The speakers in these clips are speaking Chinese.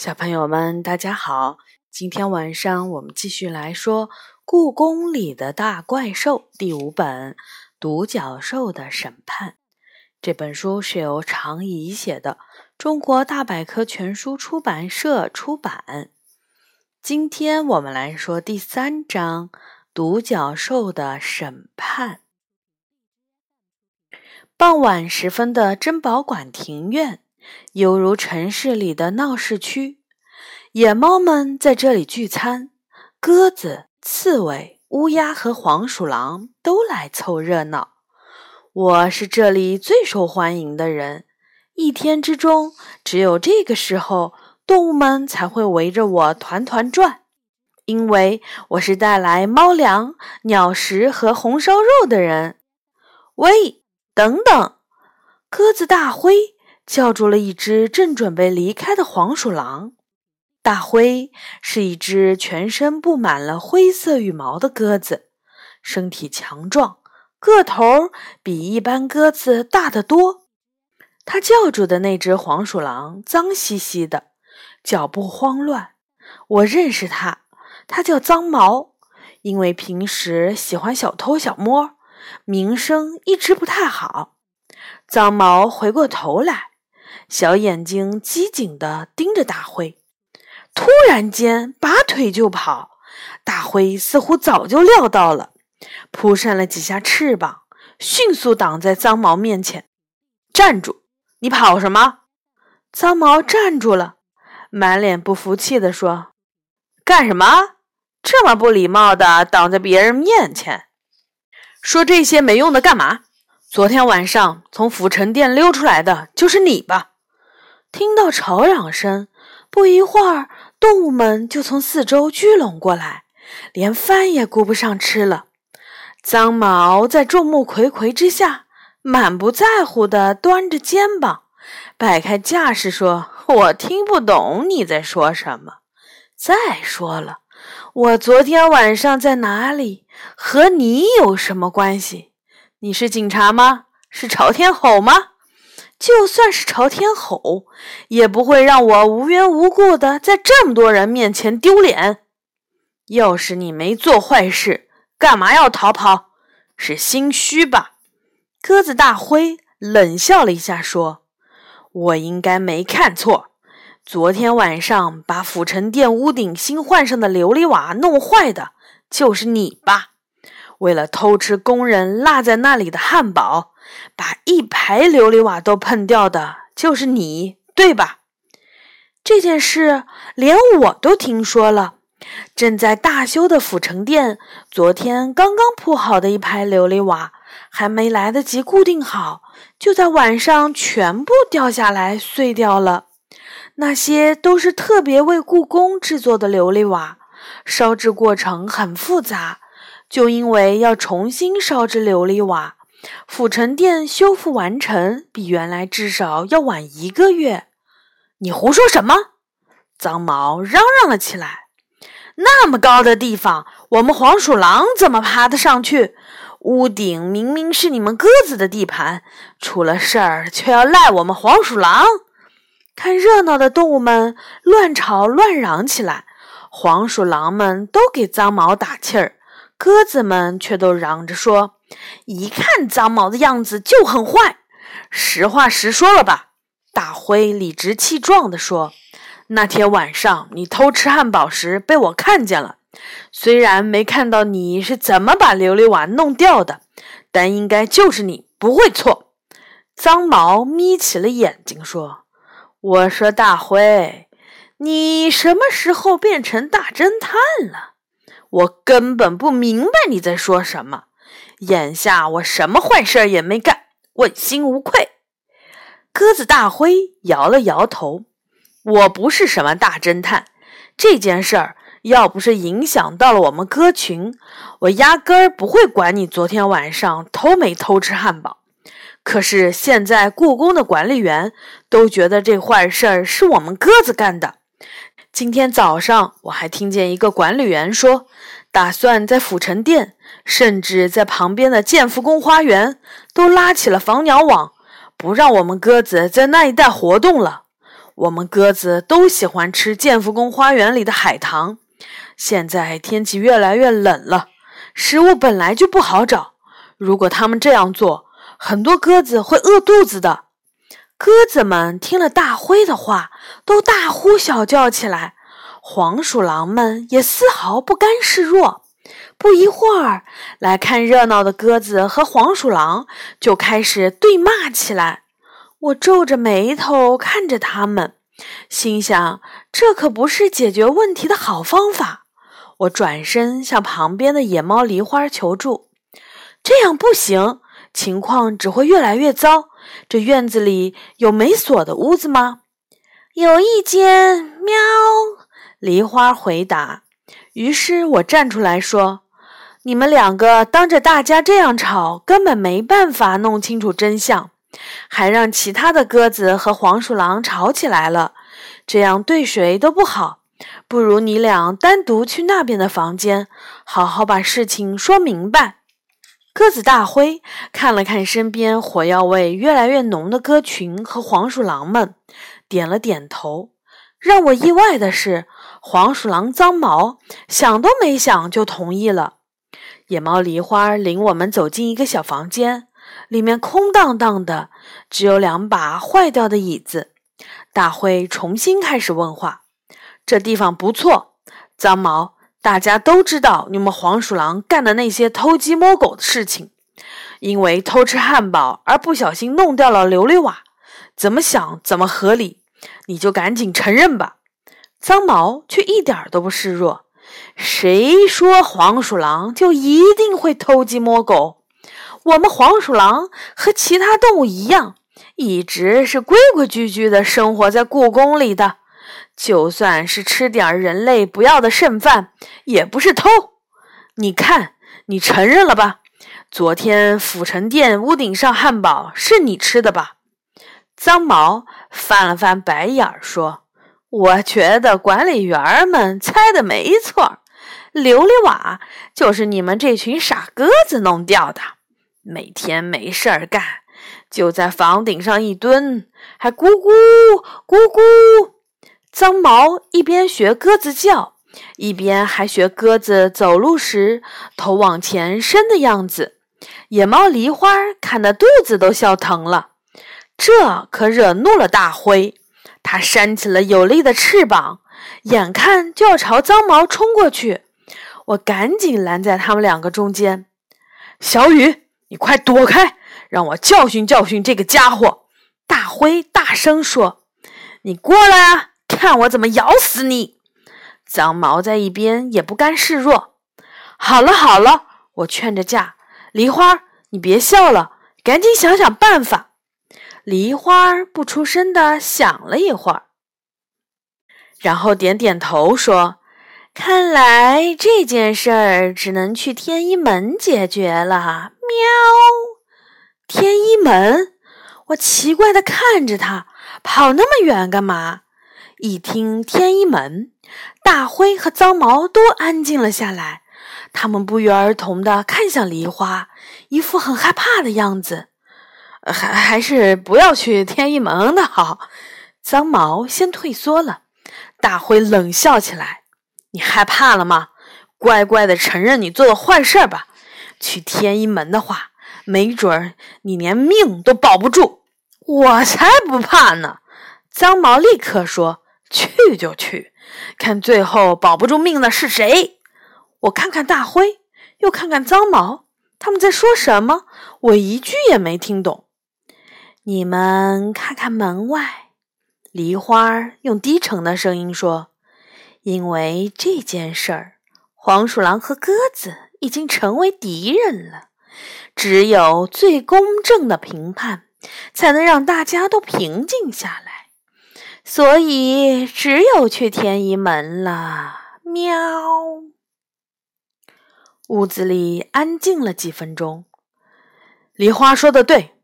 小朋友们，大家好！今天晚上我们继续来说《故宫里的大怪兽》第五本《独角兽的审判》。这本书是由常怡写的，中国大百科全书出版社出版。今天我们来说第三章《独角兽的审判》。傍晚时分的珍宝馆庭院。犹如城市里的闹市区，野猫们在这里聚餐，鸽子、刺猬、乌鸦和黄鼠狼都来凑热闹。我是这里最受欢迎的人，一天之中只有这个时候，动物们才会围着我团团转，因为我是带来猫粮、鸟食和红烧肉的人。喂，等等，鸽子大灰。叫住了一只正准备离开的黄鼠狼。大灰是一只全身布满了灰色羽毛的鸽子，身体强壮，个头比一般鸽子大得多。它叫住的那只黄鼠狼脏兮兮的，脚步慌乱。我认识它，它叫脏毛，因为平时喜欢小偷小摸，名声一直不太好。脏毛回过头来。小眼睛机警地盯着大灰，突然间拔腿就跑。大灰似乎早就料到了，扑扇了几下翅膀，迅速挡在脏毛面前。站住！你跑什么？脏毛站住了，满脸不服气地说：“干什么？这么不礼貌的挡在别人面前，说这些没用的干嘛？昨天晚上从府城殿溜出来的就是你吧？”听到吵嚷声，不一会儿，动物们就从四周聚拢过来，连饭也顾不上吃了。脏毛在众目睽睽之下，满不在乎地端着肩膀，摆开架势说：“我听不懂你在说什么。再说了，我昨天晚上在哪里，和你有什么关系？你是警察吗？是朝天吼吗？”就算是朝天吼，也不会让我无缘无故的在这么多人面前丢脸。要是你没做坏事，干嘛要逃跑？是心虚吧？鸽子大灰冷笑了一下，说：“我应该没看错，昨天晚上把府城殿屋顶新换上的琉璃瓦弄坏的，就是你吧？为了偷吃工人落在那里的汉堡。”把一排琉璃瓦都碰掉的就是你，对吧？这件事连我都听说了。正在大修的府城殿，昨天刚刚铺好的一排琉璃瓦，还没来得及固定好，就在晚上全部掉下来碎掉了。那些都是特别为故宫制作的琉璃瓦，烧制过程很复杂，就因为要重新烧制琉璃瓦。府城殿修复完成比原来至少要晚一个月。你胡说什么？脏毛嚷嚷了起来。那么高的地方，我们黄鼠狼怎么爬得上去？屋顶明明是你们鸽子的地盘，出了事儿却要赖我们黄鼠狼。看热闹的动物们乱吵乱嚷起来，黄鼠狼们都给脏毛打气儿，鸽子们却都嚷着说。一看脏毛的样子就很坏，实话实说了吧。大灰理直气壮地说：“那天晚上你偷吃汉堡时被我看见了，虽然没看到你是怎么把琉璃瓦弄掉的，但应该就是你，不会错。”脏毛眯起了眼睛说：“我说大灰，你什么时候变成大侦探了？我根本不明白你在说什么。”眼下我什么坏事也没干，问心无愧。鸽子大灰摇了摇头：“我不是什么大侦探，这件事儿要不是影响到了我们鸽群，我压根儿不会管你昨天晚上偷没偷吃汉堡。可是现在故宫的管理员都觉得这坏事儿是我们鸽子干的。今天早上我还听见一个管理员说。”打算在府城殿，甚至在旁边的建福宫花园，都拉起了防鸟网，不让我们鸽子在那一带活动了。我们鸽子都喜欢吃建福宫花园里的海棠。现在天气越来越冷了，食物本来就不好找。如果他们这样做，很多鸽子会饿肚子的。鸽子们听了大灰的话，都大呼小叫起来。黄鼠狼们也丝毫不甘示弱。不一会儿，来看热闹的鸽子和黄鼠狼就开始对骂起来。我皱着眉头看着他们，心想：这可不是解决问题的好方法。我转身向旁边的野猫梨花求助：“这样不行，情况只会越来越糟。这院子里有没锁的屋子吗？”“有一间。”喵，梨花回答。于是我站出来说。你们两个当着大家这样吵，根本没办法弄清楚真相，还让其他的鸽子和黄鼠狼吵起来了，这样对谁都不好。不如你俩单独去那边的房间，好好把事情说明白。鸽子大灰看了看身边火药味越来越浓的鸽群和黄鼠狼们，点了点头。让我意外的是，黄鼠狼脏毛想都没想就同意了。野猫梨花领我们走进一个小房间，里面空荡荡的，只有两把坏掉的椅子。大灰重新开始问话：“这地方不错，脏毛，大家都知道你们黄鼠狼干的那些偷鸡摸狗的事情，因为偷吃汉堡而不小心弄掉了琉璃瓦，怎么想怎么合理，你就赶紧承认吧。”脏毛却一点都不示弱。谁说黄鼠狼就一定会偷鸡摸狗？我们黄鼠狼和其他动物一样，一直是规规矩矩的生活在故宫里的。就算是吃点人类不要的剩饭，也不是偷。你看，你承认了吧？昨天府城殿屋顶上汉堡是你吃的吧？脏毛翻了翻白眼儿说。我觉得管理员们猜的没错，琉璃瓦就是你们这群傻鸽子弄掉的。每天没事儿干，就在房顶上一蹲，还咕咕咕咕。脏毛一边学鸽子叫，一边还学鸽子走路时头往前伸的样子。野猫梨花看得肚子都笑疼了，这可惹怒了大灰。它扇起了有力的翅膀，眼看就要朝脏毛冲过去。我赶紧拦在他们两个中间。小雨，你快躲开，让我教训教训这个家伙！大灰大声说：“你过来啊，看我怎么咬死你！”脏毛在一边也不甘示弱。好了好了，我劝着架。梨花，你别笑了，赶紧想想办法。梨花不出声的想了一会儿，然后点点头说：“看来这件事儿只能去天一门解决了。”喵！天一门，我奇怪的看着他，跑那么远干嘛？一听天一门，大灰和脏毛都安静了下来，他们不约而同的看向梨花，一副很害怕的样子。还还是不要去天一门的好。脏毛先退缩了，大灰冷笑起来：“你害怕了吗？乖乖的承认你做的坏事吧。去天一门的话，没准儿你连命都保不住。”我才不怕呢！脏毛立刻说：“去就去，看最后保不住命的是谁。”我看看大灰，又看看脏毛，他们在说什么？我一句也没听懂。你们看看门外，梨花用低沉的声音说：“因为这件事儿，黄鼠狼和鸽子已经成为敌人了。只有最公正的评判，才能让大家都平静下来。所以，只有去天一门了。”喵。屋子里安静了几分钟。梨花说的对。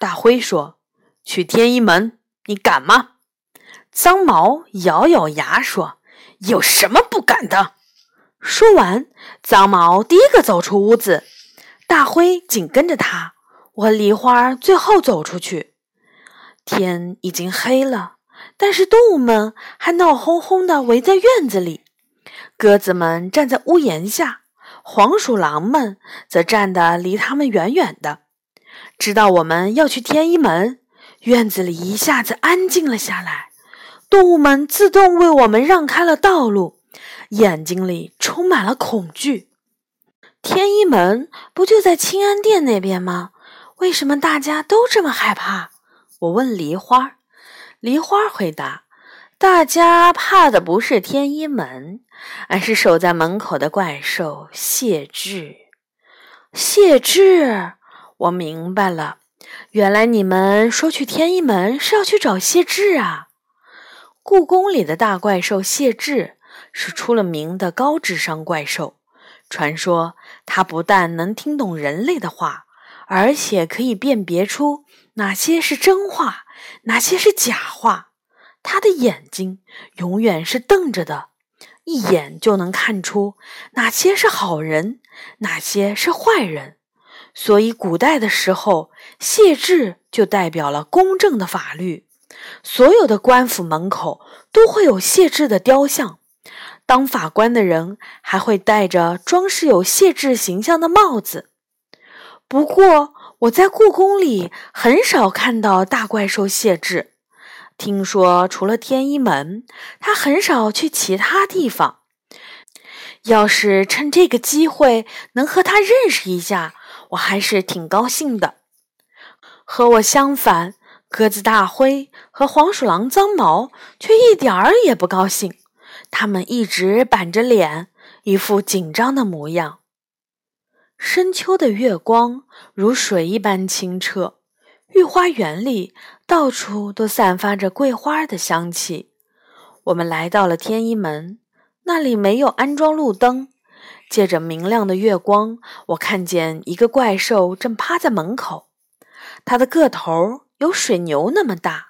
大灰说：“去天一门，你敢吗？”脏毛咬咬牙说：“有什么不敢的？”说完，脏毛第一个走出屋子，大灰紧跟着他。我和梨花最后走出去。天已经黑了，但是动物们还闹哄哄的围在院子里。鸽子们站在屋檐下，黄鼠狼们则站得离他们远远的。知道我们要去天一门，院子里一下子安静了下来。动物们自动为我们让开了道路，眼睛里充满了恐惧。天一门不就在清安殿那边吗？为什么大家都这么害怕？我问梨花。梨花回答：“大家怕的不是天一门，而是守在门口的怪兽谢志。”谢志，我明白了，原来你们说去天一门是要去找谢志啊。故宫里的大怪兽谢志是出了名的高智商怪兽。传说他不但能听懂人类的话，而且可以辨别出哪些是真话，哪些是假话。他的眼睛永远是瞪着的，一眼就能看出哪些是好人，哪些是坏人。所以古代的时候，谢志就代表了公正的法律。所有的官府门口都会有谢志的雕像，当法官的人还会戴着装饰有谢志形象的帽子。不过，我在故宫里很少看到大怪兽谢志，听说除了天一门，他很少去其他地方。要是趁这个机会能和他认识一下，我还是挺高兴的。和我相反。鸽子大灰和黄鼠狼脏毛却一点儿也不高兴，他们一直板着脸，一副紧张的模样。深秋的月光如水一般清澈，御花园里到处都散发着桂花的香气。我们来到了天一门，那里没有安装路灯，借着明亮的月光，我看见一个怪兽正趴在门口，它的个头。有水牛那么大，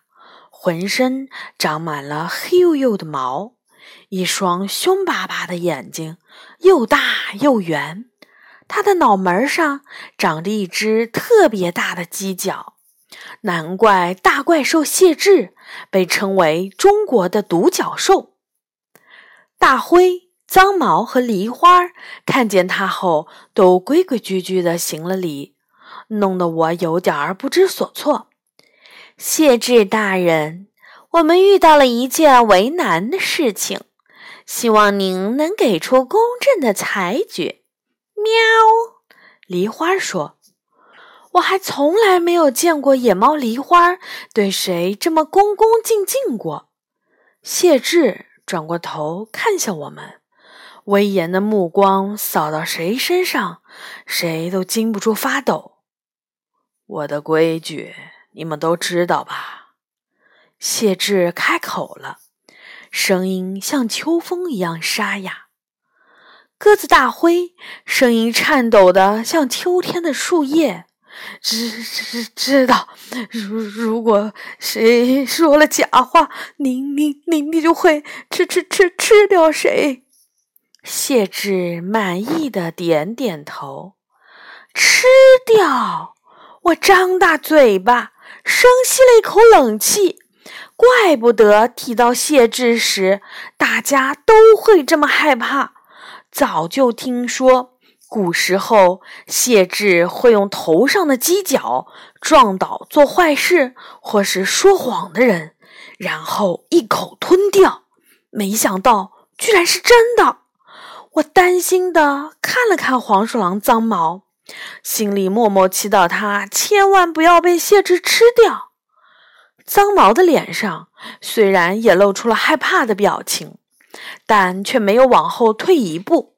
浑身长满了黑黝黝的毛，一双凶巴巴的眼睛，又大又圆。它的脑门上长着一只特别大的犄角，难怪大怪兽谢志被称为中国的独角兽。大灰、脏毛和梨花看见它后，都规规矩矩地行了礼，弄得我有点儿不知所措。谢志大人，我们遇到了一件为难的事情，希望您能给出公正的裁决。喵，梨花说：“我还从来没有见过野猫梨花对谁这么恭恭敬敬过。”谢志转过头看向我们，威严的目光扫到谁身上，谁都禁不住发抖。我的规矩。你们都知道吧？谢志开口了，声音像秋风一样沙哑。鸽子大灰声音颤抖的像秋天的树叶。知知知道，如如果谁说了假话，你你你你就会吃吃吃吃掉谁。谢志满意的点点头。吃掉？我张大嘴巴。深吸了一口冷气，怪不得提到谢志时，大家都会这么害怕。早就听说，古时候谢志会用头上的犄角撞倒做坏事或是说谎的人，然后一口吞掉。没想到居然是真的，我担心的看了看黄鼠狼脏毛。心里默默祈祷，他千万不要被谢志吃掉。脏毛的脸上虽然也露出了害怕的表情，但却没有往后退一步。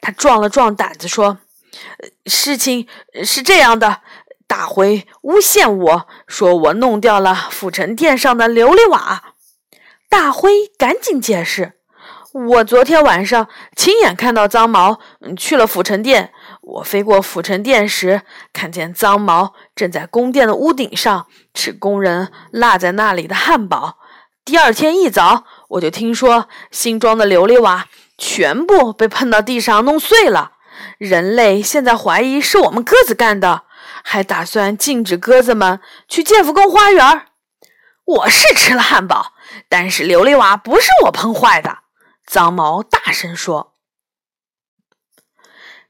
他壮了壮胆子说：“事情是这样的，大灰诬陷我说我弄掉了府城殿上的琉璃瓦。”大灰赶紧解释：“我昨天晚上亲眼看到脏毛去了府城殿。”我飞过府城殿时，看见脏毛正在宫殿的屋顶上吃工人落在那里的汉堡。第二天一早，我就听说新装的琉璃瓦全部被碰到地上弄碎了。人类现在怀疑是我们鸽子干的，还打算禁止鸽子们去建福宫花园。我是吃了汉堡，但是琉璃瓦不是我碰坏的。”脏毛大声说：“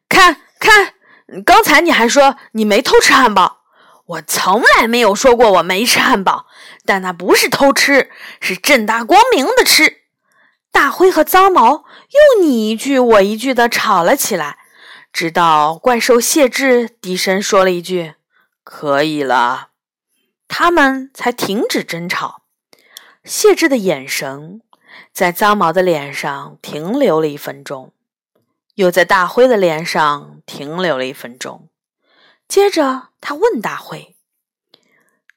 看看，刚才你还说你没偷吃汉堡，我从来没有说过我没吃汉堡，但那不是偷吃，是正大光明的吃。”大灰和脏毛又你一句我一句的吵了起来，直到怪兽谢智低声说了一句：“可以了。”他们才停止争吵。谢智的眼神。在脏毛的脸上停留了一分钟，又在大灰的脸上停留了一分钟。接着，他问大灰：“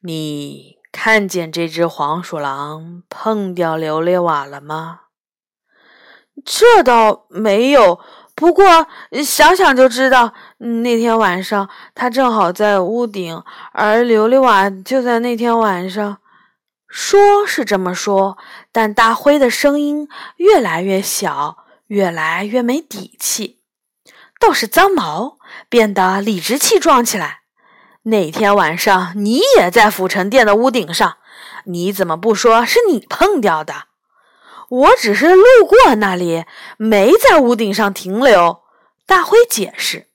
你看见这只黄鼠狼碰掉琉璃瓦了吗？”“这倒没有，不过想想就知道，那天晚上它正好在屋顶，而琉璃瓦就在那天晚上。”说是这么说，但大灰的声音越来越小，越来越没底气。倒是脏毛变得理直气壮起来。那天晚上你也在府城殿的屋顶上，你怎么不说是你碰掉的？我只是路过那里，没在屋顶上停留。大灰解释。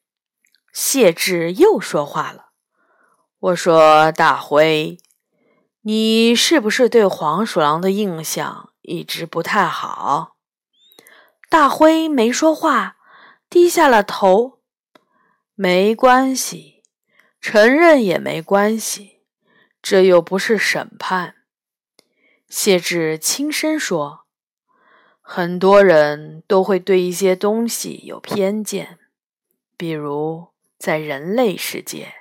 谢志又说话了：“我说，大灰。”你是不是对黄鼠狼的印象一直不太好？大灰没说话，低下了头。没关系，承认也没关系，这又不是审判。谢志轻声说：“很多人都会对一些东西有偏见，比如在人类世界。”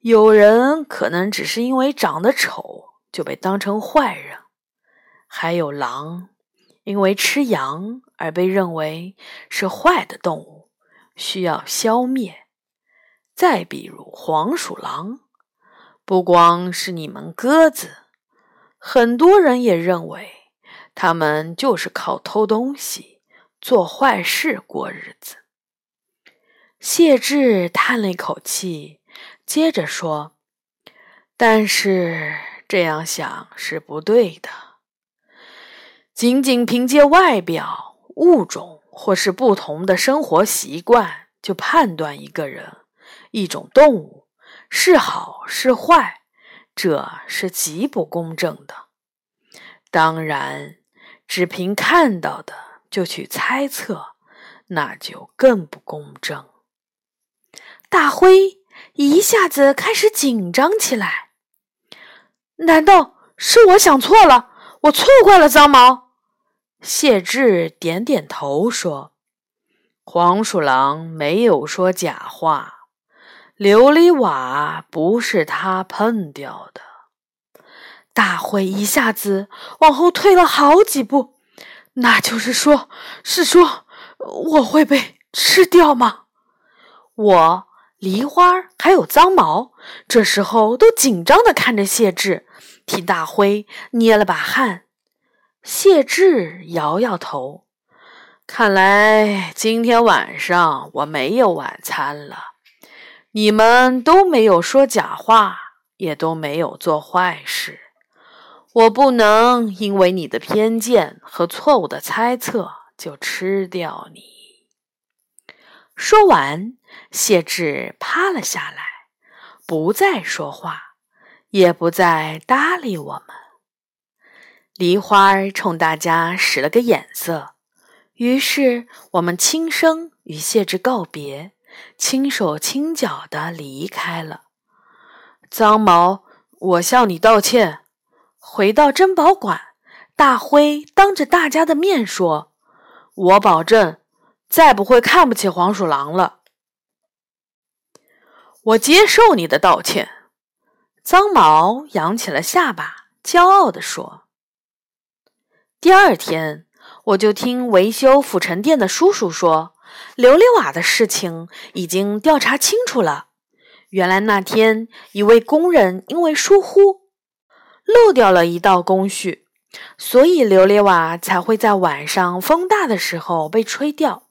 有人可能只是因为长得丑就被当成坏人，还有狼，因为吃羊而被认为是坏的动物，需要消灭。再比如黄鼠狼，不光是你们鸽子，很多人也认为他们就是靠偷东西、做坏事过日子。谢志叹了一口气。接着说：“但是这样想是不对的。仅仅凭借外表、物种或是不同的生活习惯，就判断一个人、一种动物是好是坏，这是极不公正的。当然，只凭看到的就去猜测，那就更不公正。”大灰。一下子开始紧张起来。难道是我想错了？我错怪了脏毛。谢志点点头说：“黄鼠狼没有说假话，琉璃瓦不是他碰掉的。”大灰一下子往后退了好几步。那就是说，是说我会被吃掉吗？我。梨花还有脏毛，这时候都紧张的看着谢志，替大灰捏了把汗。谢志摇摇头，看来今天晚上我没有晚餐了。你们都没有说假话，也都没有做坏事，我不能因为你的偏见和错误的猜测就吃掉你。说完。谢志趴了下来，不再说话，也不再搭理我们。梨花冲大家使了个眼色，于是我们轻声与谢志告别，轻手轻脚的离开了。脏毛，我向你道歉。回到珍宝馆，大灰当着大家的面说：“我保证，再不会看不起黄鼠狼了。”我接受你的道歉，脏毛扬起了下巴，骄傲地说。第二天，我就听维修府城店的叔叔说，琉璃瓦的事情已经调查清楚了。原来那天一位工人因为疏忽漏掉了一道工序，所以琉璃瓦才会在晚上风大的时候被吹掉。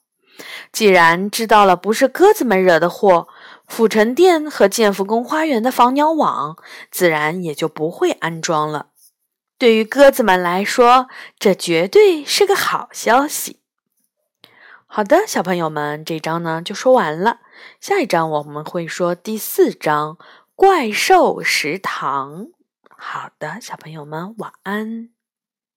既然知道了不是鸽子们惹的祸。府城殿和建福宫花园的防鸟网自然也就不会安装了。对于鸽子们来说，这绝对是个好消息。好的，小朋友们，这章呢就说完了。下一章我们会说第四章《怪兽食堂》。好的，小朋友们，晚安。